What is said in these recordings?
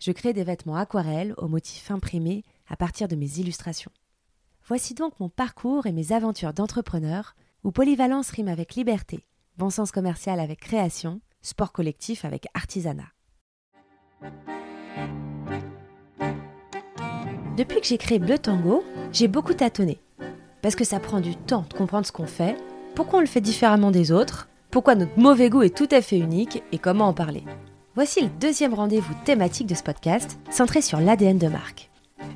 Je crée des vêtements aquarelles aux motifs imprimés à partir de mes illustrations. Voici donc mon parcours et mes aventures d'entrepreneur, où polyvalence rime avec liberté, bon sens commercial avec création, sport collectif avec artisanat. Depuis que j'ai créé Bleu Tango, j'ai beaucoup tâtonné. Parce que ça prend du temps de comprendre ce qu'on fait, pourquoi on le fait différemment des autres, pourquoi notre mauvais goût est tout à fait unique et comment en parler. Voici le deuxième rendez-vous thématique de ce podcast, centré sur l'ADN de marque.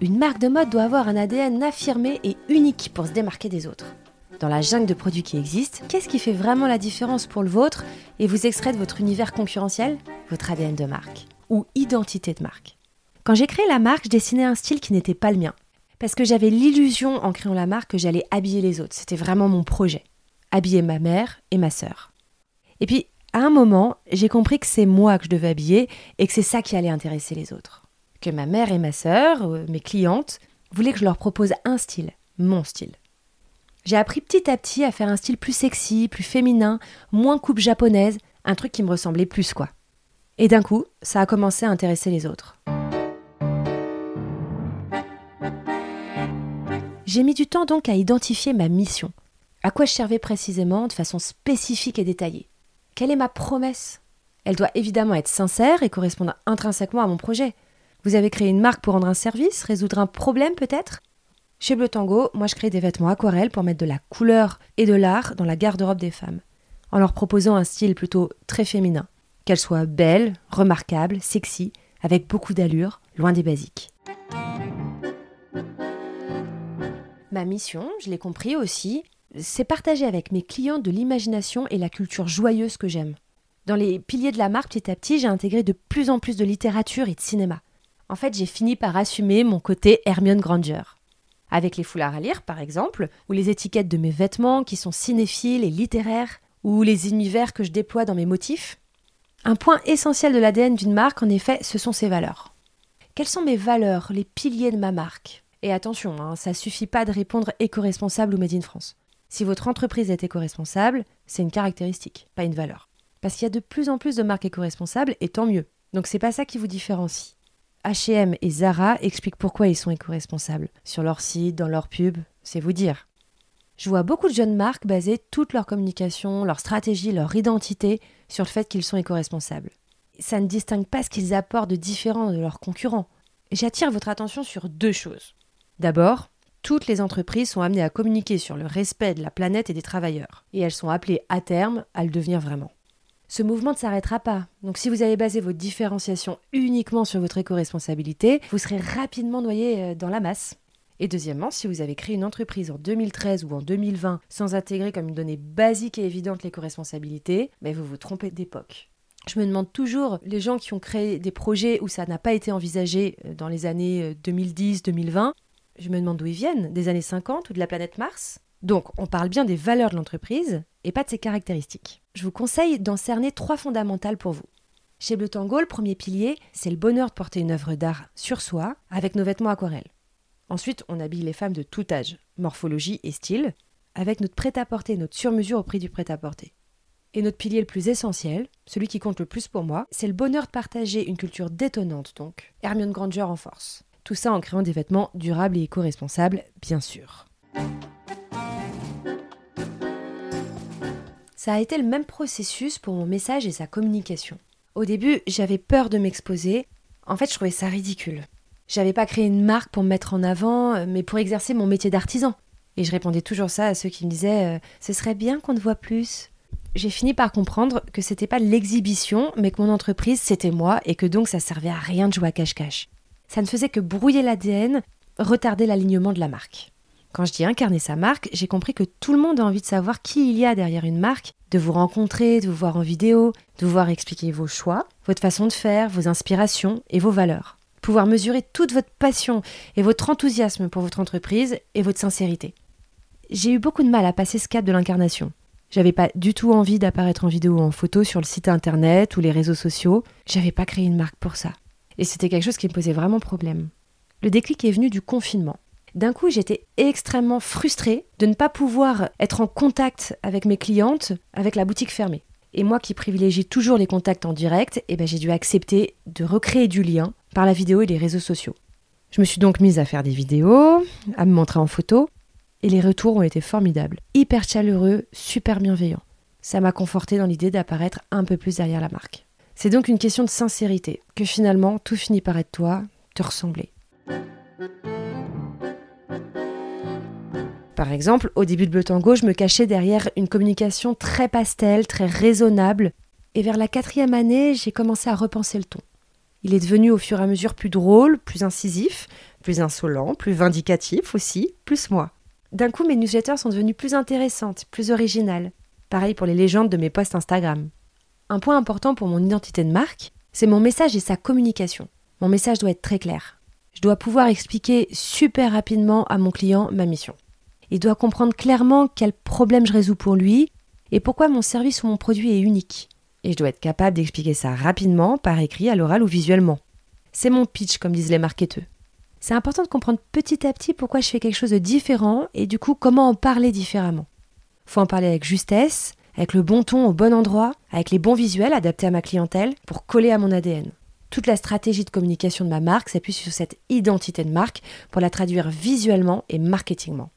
Une marque de mode doit avoir un ADN affirmé et unique pour se démarquer des autres. Dans la jungle de produits qui existent, qu'est-ce qui fait vraiment la différence pour le vôtre et vous extrait de votre univers concurrentiel Votre ADN de marque ou identité de marque? Quand j'ai créé la marque, je dessinais un style qui n'était pas le mien. Parce que j'avais l'illusion en créant la marque que j'allais habiller les autres. C'était vraiment mon projet. Habiller ma mère et ma sœur. Et puis, à un moment, j'ai compris que c'est moi que je devais habiller et que c'est ça qui allait intéresser les autres que ma mère et ma sœur, euh, mes clientes, voulaient que je leur propose un style, mon style. J'ai appris petit à petit à faire un style plus sexy, plus féminin, moins coupe japonaise, un truc qui me ressemblait plus quoi. Et d'un coup, ça a commencé à intéresser les autres. J'ai mis du temps donc à identifier ma mission. À quoi je servais précisément de façon spécifique et détaillée Quelle est ma promesse? Elle doit évidemment être sincère et correspondre intrinsèquement à mon projet. Vous avez créé une marque pour rendre un service, résoudre un problème peut-être? Chez Bleu Tango, moi je crée des vêtements aquarelles pour mettre de la couleur et de l'art dans la garde-robe des femmes, en leur proposant un style plutôt très féminin, qu'elles soient belles, remarquables, sexy, avec beaucoup d'allure, loin des basiques. Ma mission, je l'ai compris aussi, c'est partager avec mes clients de l'imagination et la culture joyeuse que j'aime. Dans les piliers de la marque, petit à petit, j'ai intégré de plus en plus de littérature et de cinéma en fait, j'ai fini par assumer mon côté Hermione Granger. Avec les foulards à lire, par exemple, ou les étiquettes de mes vêtements qui sont cinéphiles et littéraires, ou les univers que je déploie dans mes motifs. Un point essentiel de l'ADN d'une marque, en effet, ce sont ses valeurs. Quelles sont mes valeurs, les piliers de ma marque? Et attention, hein, ça suffit pas de répondre éco-responsable ou made in France. Si votre entreprise est éco-responsable, c'est une caractéristique, pas une valeur. Parce qu'il y a de plus en plus de marques éco-responsables, et tant mieux. Donc c'est pas ça qui vous différencie. H&M et Zara expliquent pourquoi ils sont éco-responsables. Sur leur site, dans leur pub, c'est vous dire. Je vois beaucoup de jeunes marques baser toute leur communication, leur stratégie, leur identité sur le fait qu'ils sont éco-responsables. Ça ne distingue pas ce qu'ils apportent de différent de leurs concurrents. J'attire votre attention sur deux choses. D'abord, toutes les entreprises sont amenées à communiquer sur le respect de la planète et des travailleurs, et elles sont appelées à terme à le devenir vraiment ce mouvement ne s'arrêtera pas. Donc si vous avez basé votre différenciation uniquement sur votre éco-responsabilité, vous serez rapidement noyé euh, dans la masse. Et deuxièmement, si vous avez créé une entreprise en 2013 ou en 2020 sans intégrer comme une donnée basique et évidente l'éco-responsabilité, vous vous trompez d'époque. Je me demande toujours, les gens qui ont créé des projets où ça n'a pas été envisagé euh, dans les années 2010-2020, euh, je me demande d'où ils viennent, des années 50 ou de la planète Mars donc, on parle bien des valeurs de l'entreprise et pas de ses caractéristiques. Je vous conseille d'en cerner trois fondamentales pour vous. Chez Bleu Tango, le premier pilier, c'est le bonheur de porter une œuvre d'art sur soi avec nos vêtements aquarelles. Ensuite, on habille les femmes de tout âge, morphologie et style, avec notre prêt-à-porter, notre sur-mesure au prix du prêt-à-porter. Et notre pilier le plus essentiel, celui qui compte le plus pour moi, c'est le bonheur de partager une culture détonnante donc, Hermione Granger en force. Tout ça en créant des vêtements durables et éco-responsables, bien sûr. Ça a été le même processus pour mon message et sa communication. Au début, j'avais peur de m'exposer. En fait, je trouvais ça ridicule. J'avais pas créé une marque pour me mettre en avant, euh, mais pour exercer mon métier d'artisan. Et je répondais toujours ça à ceux qui me disaient euh, Ce serait bien qu'on te voit plus. J'ai fini par comprendre que c'était pas l'exhibition, mais que mon entreprise c'était moi et que donc ça servait à rien de jouer à cache-cache. Ça ne faisait que brouiller l'ADN, retarder l'alignement de la marque. Quand je dis incarner sa marque, j'ai compris que tout le monde a envie de savoir qui il y a derrière une marque, de vous rencontrer, de vous voir en vidéo, de vous voir expliquer vos choix, votre façon de faire, vos inspirations et vos valeurs. pouvoir mesurer toute votre passion et votre enthousiasme pour votre entreprise et votre sincérité. J'ai eu beaucoup de mal à passer ce cap de l'incarnation. J'avais pas du tout envie d'apparaître en vidéo ou en photo sur le site internet ou les réseaux sociaux. J'avais pas créé une marque pour ça. Et c'était quelque chose qui me posait vraiment problème. Le déclic est venu du confinement. D'un coup, j'étais extrêmement frustrée de ne pas pouvoir être en contact avec mes clientes avec la boutique fermée. Et moi qui privilégie toujours les contacts en direct, eh ben j'ai dû accepter de recréer du lien par la vidéo et les réseaux sociaux. Je me suis donc mise à faire des vidéos, à me montrer en photo, et les retours ont été formidables, hyper chaleureux, super bienveillants. Ça m'a conforté dans l'idée d'apparaître un peu plus derrière la marque. C'est donc une question de sincérité, que finalement tout finit par être toi, te ressembler. Par exemple, au début de Bleu Tango, je me cachais derrière une communication très pastel, très raisonnable, et vers la quatrième année, j'ai commencé à repenser le ton. Il est devenu au fur et à mesure plus drôle, plus incisif, plus insolent, plus vindicatif aussi, plus moi. D'un coup, mes newsletters sont devenues plus intéressantes, plus originales. Pareil pour les légendes de mes posts Instagram. Un point important pour mon identité de marque, c'est mon message et sa communication. Mon message doit être très clair. Je dois pouvoir expliquer super rapidement à mon client ma mission. Il doit comprendre clairement quel problème je résous pour lui et pourquoi mon service ou mon produit est unique. Et je dois être capable d'expliquer ça rapidement, par écrit, à l'oral ou visuellement. C'est mon pitch, comme disent les marketeurs. C'est important de comprendre petit à petit pourquoi je fais quelque chose de différent et du coup comment en parler différemment. Faut en parler avec justesse, avec le bon ton au bon endroit, avec les bons visuels adaptés à ma clientèle pour coller à mon ADN. Toute la stratégie de communication de ma marque s'appuie sur cette identité de marque pour la traduire visuellement et marketingement.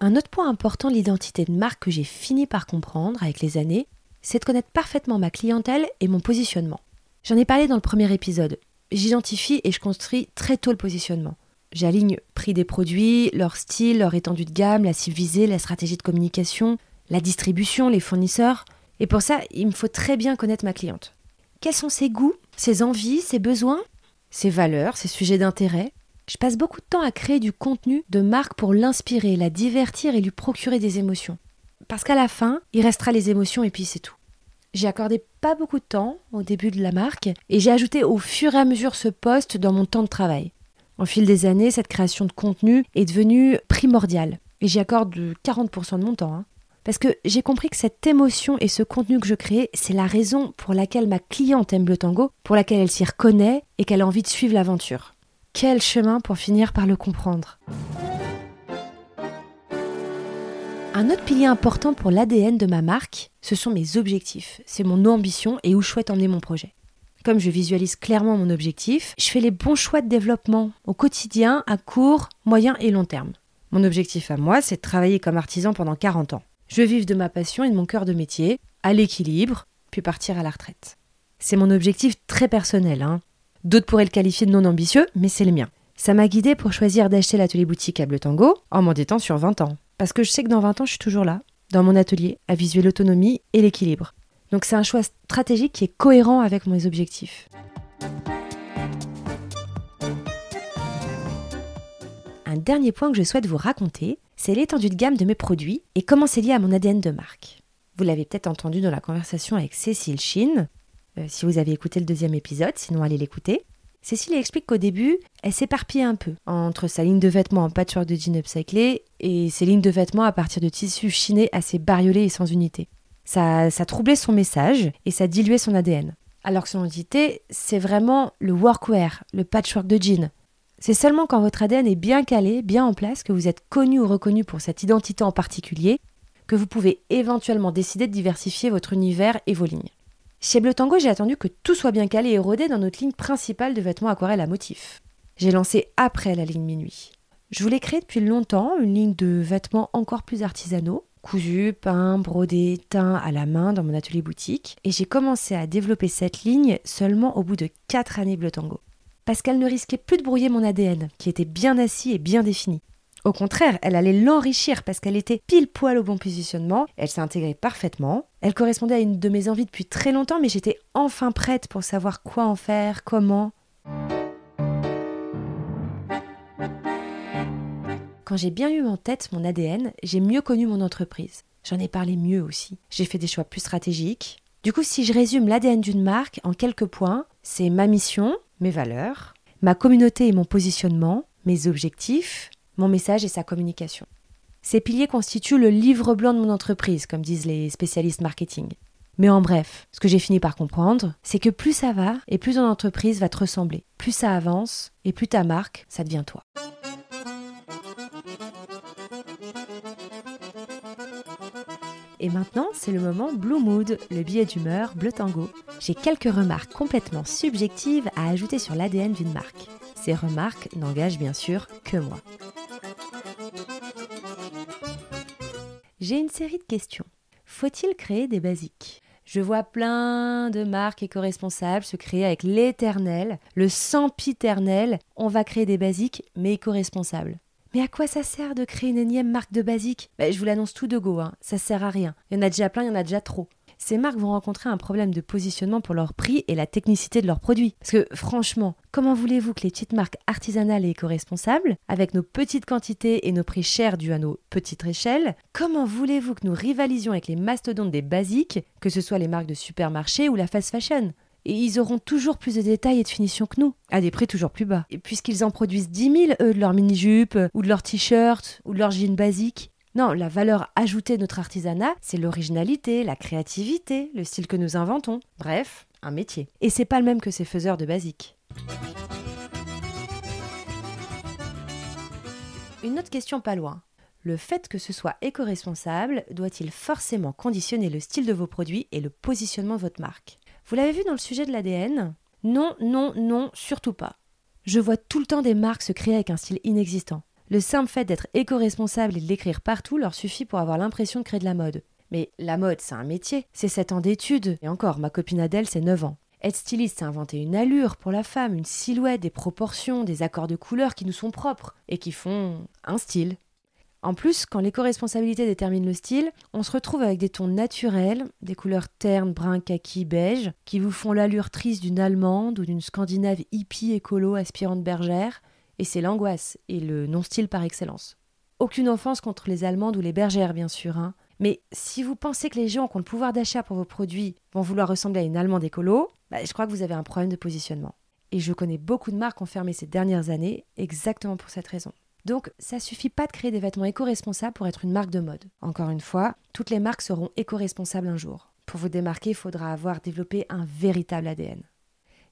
Un autre point important de l'identité de marque que j'ai fini par comprendre avec les années, c'est de connaître parfaitement ma clientèle et mon positionnement. J'en ai parlé dans le premier épisode. J'identifie et je construis très tôt le positionnement. J'aligne prix des produits, leur style, leur étendue de gamme, la cible visée, la stratégie de communication, la distribution, les fournisseurs. Et pour ça, il me faut très bien connaître ma cliente. Quels sont ses goûts, ses envies, ses besoins, ses valeurs, ses sujets d'intérêt? Je passe beaucoup de temps à créer du contenu de marque pour l'inspirer, la divertir et lui procurer des émotions. Parce qu'à la fin, il restera les émotions et puis c'est tout. J'ai accordé pas beaucoup de temps au début de la marque et j'ai ajouté au fur et à mesure ce poste dans mon temps de travail. Au fil des années, cette création de contenu est devenue primordiale et j'y accorde 40% de mon temps. Hein. Parce que j'ai compris que cette émotion et ce contenu que je crée, c'est la raison pour laquelle ma cliente aime le tango, pour laquelle elle s'y reconnaît et qu'elle a envie de suivre l'aventure. Quel chemin pour finir par le comprendre Un autre pilier important pour l'ADN de ma marque, ce sont mes objectifs. C'est mon ambition et où je souhaite emmener mon projet. Comme je visualise clairement mon objectif, je fais les bons choix de développement au quotidien, à court, moyen et long terme. Mon objectif à moi, c'est de travailler comme artisan pendant 40 ans. Je vivre de ma passion et de mon cœur de métier, à l'équilibre, puis partir à la retraite. C'est mon objectif très personnel, hein. D'autres pourraient le qualifier de non ambitieux, mais c'est le mien. Ça m'a guidé pour choisir d'acheter l'atelier boutique à Bleu Tango en m'endettant sur 20 ans. Parce que je sais que dans 20 ans, je suis toujours là, dans mon atelier, à visuer l'autonomie et l'équilibre. Donc c'est un choix stratégique qui est cohérent avec mes objectifs. Un dernier point que je souhaite vous raconter, c'est l'étendue de gamme de mes produits et comment c'est lié à mon ADN de marque. Vous l'avez peut-être entendu dans la conversation avec Cécile Chine, euh, si vous avez écouté le deuxième épisode, sinon allez l'écouter. Cécile explique qu'au début, elle s'éparpillait un peu entre sa ligne de vêtements en patchwork de jean upcyclé et ses lignes de vêtements à partir de tissus chinés assez bariolés et sans unité. Ça, troublait son message et ça diluait son ADN. Alors que son identité, c'est vraiment le workwear, le patchwork de jean. C'est seulement quand votre ADN est bien calé, bien en place, que vous êtes connu ou reconnu pour cette identité en particulier, que vous pouvez éventuellement décider de diversifier votre univers et vos lignes. Chez Bleu Tango, j'ai attendu que tout soit bien calé et rodé dans notre ligne principale de vêtements aquarelles à motifs. J'ai lancé après la ligne minuit. Je voulais créer depuis longtemps une ligne de vêtements encore plus artisanaux, cousus, peints, brodés, teints à la main dans mon atelier boutique, et j'ai commencé à développer cette ligne seulement au bout de 4 années Bleu Tango. Parce qu'elle ne risquait plus de brouiller mon ADN, qui était bien assis et bien défini. Au contraire, elle allait l'enrichir parce qu'elle était pile poil au bon positionnement, elle s'est intégrée parfaitement, elle correspondait à une de mes envies depuis très longtemps, mais j'étais enfin prête pour savoir quoi en faire, comment. Quand j'ai bien eu en tête mon ADN, j'ai mieux connu mon entreprise. J'en ai parlé mieux aussi. J'ai fait des choix plus stratégiques, Du coup, si je résume l'ADN d'une marque en quelques points, c'est ma mission, mes valeurs, ma communauté et mon positionnement, mes objectifs, mon message et sa communication. Ces piliers constituent le livre blanc de mon entreprise, comme disent les spécialistes marketing. Mais en bref, ce que j'ai fini par comprendre, c'est que plus ça va et plus ton entreprise va te ressembler. Plus ça avance et plus ta marque, ça devient toi. Et maintenant, c'est le moment Blue Mood, le billet d'humeur Bleu Tango. J'ai quelques remarques complètement subjectives à ajouter sur l'ADN d'une marque. Ces remarques n'engagent bien sûr que moi. J'ai une série de questions. Faut-il créer des basiques? Je vois plein de marques éco-responsables se créer avec l'éternel, le sempiternel. On va créer des basiques, mais éco-responsables. Mais à quoi ça sert de créer une énième marque de basique? Ben, Je vous l'annonce tout de go, hein. ça sert à rien. Il y en a déjà plein, il y en a déjà trop ces marques vont rencontrer un problème de positionnement pour leur prix et la technicité de leurs produits. Parce que franchement, comment voulez-vous que les petites marques artisanales et éco-responsables, avec nos petites quantités et nos prix chers dus à nos petites échelles, comment voulez-vous que nous rivalisions avec les mastodontes des basiques, que ce soit les marques de supermarché ou la fast fashion? Et ils auront toujours plus de détails et de finition que nous, à des prix toujours plus bas. Et puisqu'ils en produisent 10 000, eux, de leurs mini-jupes, ou de leurs t-shirts, ou de leurs jeans basiques, non, la valeur ajoutée de notre artisanat, c'est l'originalité, la créativité, le style que nous inventons. Bref, un métier. Et c'est pas le même que ces faiseurs de basique. Une autre question pas loin. Le fait que ce soit éco-responsable doit-il forcément conditionner le style de vos produits et le positionnement de votre marque? Vous l'avez vu dans le sujet de l'ADN Non, non, non, surtout pas. Je vois tout le temps des marques se créer avec un style inexistant. Le simple fait d'être éco-responsable et de l'écrire partout leur suffit pour avoir l'impression de créer de la mode. Mais la mode, c'est un métier, c'est 7 ans d'études. Et encore, ma copine Adèle, c'est 9 ans. Être styliste, c'est inventer une allure pour la femme, une silhouette, des proportions, des accords de couleurs qui nous sont propres et qui font un style. En plus, quand l'éco-responsabilité détermine le style, on se retrouve avec des tons naturels, des couleurs ternes, brun, kaki, beige, qui vous font l'allure triste d'une allemande ou d'une scandinave hippie écolo aspirante bergère, et c'est l'angoisse et le non-style par excellence. Aucune offense contre les Allemandes ou les bergères, bien sûr, hein. mais si vous pensez que les gens qui ont le pouvoir d'achat pour vos produits vont vouloir ressembler à une Allemande écolo, bah, je crois que vous avez un problème de positionnement. Et je connais beaucoup de marques qui ont fermé ces dernières années exactement pour cette raison. Donc, ça suffit pas de créer des vêtements éco-responsables pour être une marque de mode. Encore une fois, toutes les marques seront éco-responsables un jour. Pour vous démarquer, il faudra avoir développé un véritable ADN.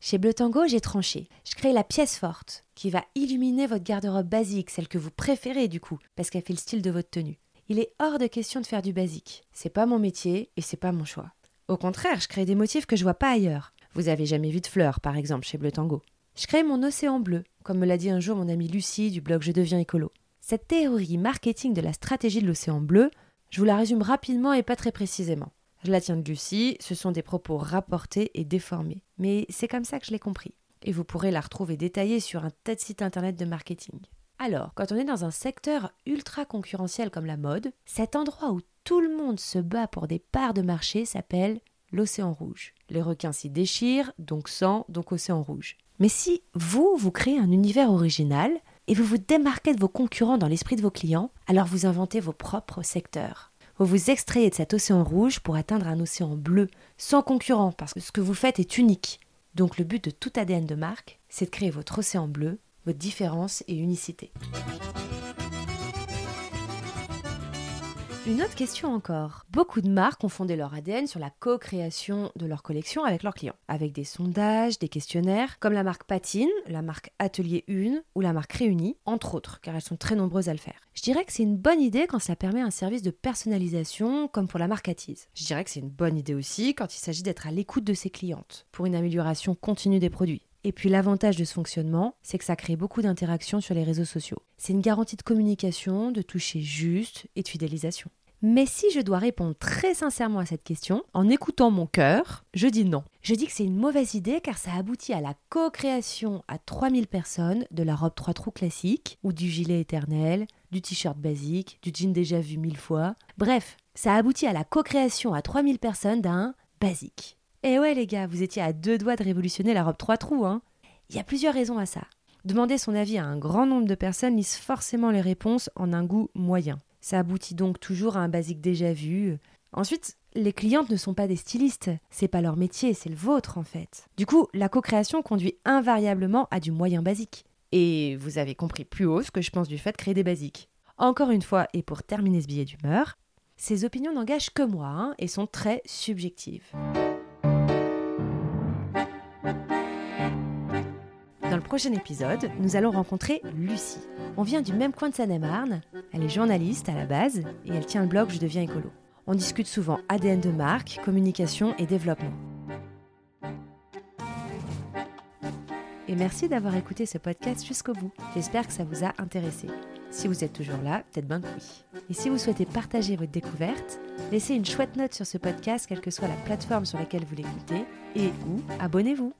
Chez Bleu Tango, j'ai tranché. Je crée la pièce forte qui va illuminer votre garde-robe basique, celle que vous préférez du coup, parce qu'elle fait le style de votre tenue. Il est hors de question de faire du basique. C'est pas mon métier et c'est pas mon choix. Au contraire, je crée des motifs que je vois pas ailleurs. Vous avez jamais vu de fleurs, par exemple, chez Bleu Tango. Je crée mon océan bleu, comme me l'a dit un jour mon amie Lucie du blog Je deviens écolo. Cette théorie marketing de la stratégie de l'océan bleu, je vous la résume rapidement et pas très précisément. Je la tiens de Lucie, ce sont des propos rapportés et déformés. Mais c'est comme ça que je l'ai compris. Et vous pourrez la retrouver détaillée sur un tas de sites internet de marketing. Alors, quand on est dans un secteur ultra concurrentiel comme la mode, cet endroit où tout le monde se bat pour des parts de marché s'appelle l'océan rouge. Les requins s'y déchirent, donc sang, donc océan rouge. Mais si vous, vous créez un univers original et vous vous démarquez de vos concurrents dans l'esprit de vos clients, alors vous inventez vos propres secteurs. Vous vous extrayez de cet océan rouge pour atteindre un océan bleu, sans concurrent, parce que ce que vous faites est unique. Donc le but de tout ADN de marque, c'est de créer votre océan bleu, votre différence et unicité. Une autre question encore. Beaucoup de marques ont fondé leur ADN sur la co-création de leur collection avec leurs clients, avec des sondages, des questionnaires, comme la marque Patine, la marque Atelier 1 ou la marque Réunie, entre autres, car elles sont très nombreuses à le faire. Je dirais que c'est une bonne idée quand cela permet un service de personnalisation, comme pour la marque Attise. Je dirais que c'est une bonne idée aussi quand il s'agit d'être à l'écoute de ses clientes, pour une amélioration continue des produits. Et puis l'avantage de ce fonctionnement, c'est que ça crée beaucoup d'interactions sur les réseaux sociaux. C'est une garantie de communication, de toucher juste et de fidélisation. Mais si je dois répondre très sincèrement à cette question, en écoutant mon cœur, je dis non. Je dis que c'est une mauvaise idée car ça aboutit à la co-création à 3000 personnes de la robe 3 trous classique, ou du gilet éternel, du t-shirt basique, du jean déjà vu mille fois. Bref, ça aboutit à la co-création à 3000 personnes d'un basique. Eh ouais les gars, vous étiez à deux doigts de révolutionner la robe trois trous, hein Il y a plusieurs raisons à ça. Demander son avis à un grand nombre de personnes lise forcément les réponses en un goût moyen. Ça aboutit donc toujours à un basique déjà vu. Ensuite, les clientes ne sont pas des stylistes, c'est pas leur métier, c'est le vôtre en fait. Du coup, la co-création conduit invariablement à du moyen basique. Et vous avez compris plus haut ce que je pense du fait de créer des basiques. Encore une fois, et pour terminer ce billet d'humeur, ces opinions n'engagent que moi hein, et sont très subjectives. Prochain épisode, nous allons rencontrer Lucie. On vient du même coin de Seine-et-Marne, elle est journaliste à la base et elle tient le blog Je deviens écolo. On discute souvent ADN de marque, communication et développement. Et merci d'avoir écouté ce podcast jusqu'au bout. J'espère que ça vous a intéressé. Si vous êtes toujours là, peut-être bien que oui. Et si vous souhaitez partager votre découverte, laissez une chouette note sur ce podcast, quelle que soit la plateforme sur laquelle vous l'écoutez, et ou abonnez-vous.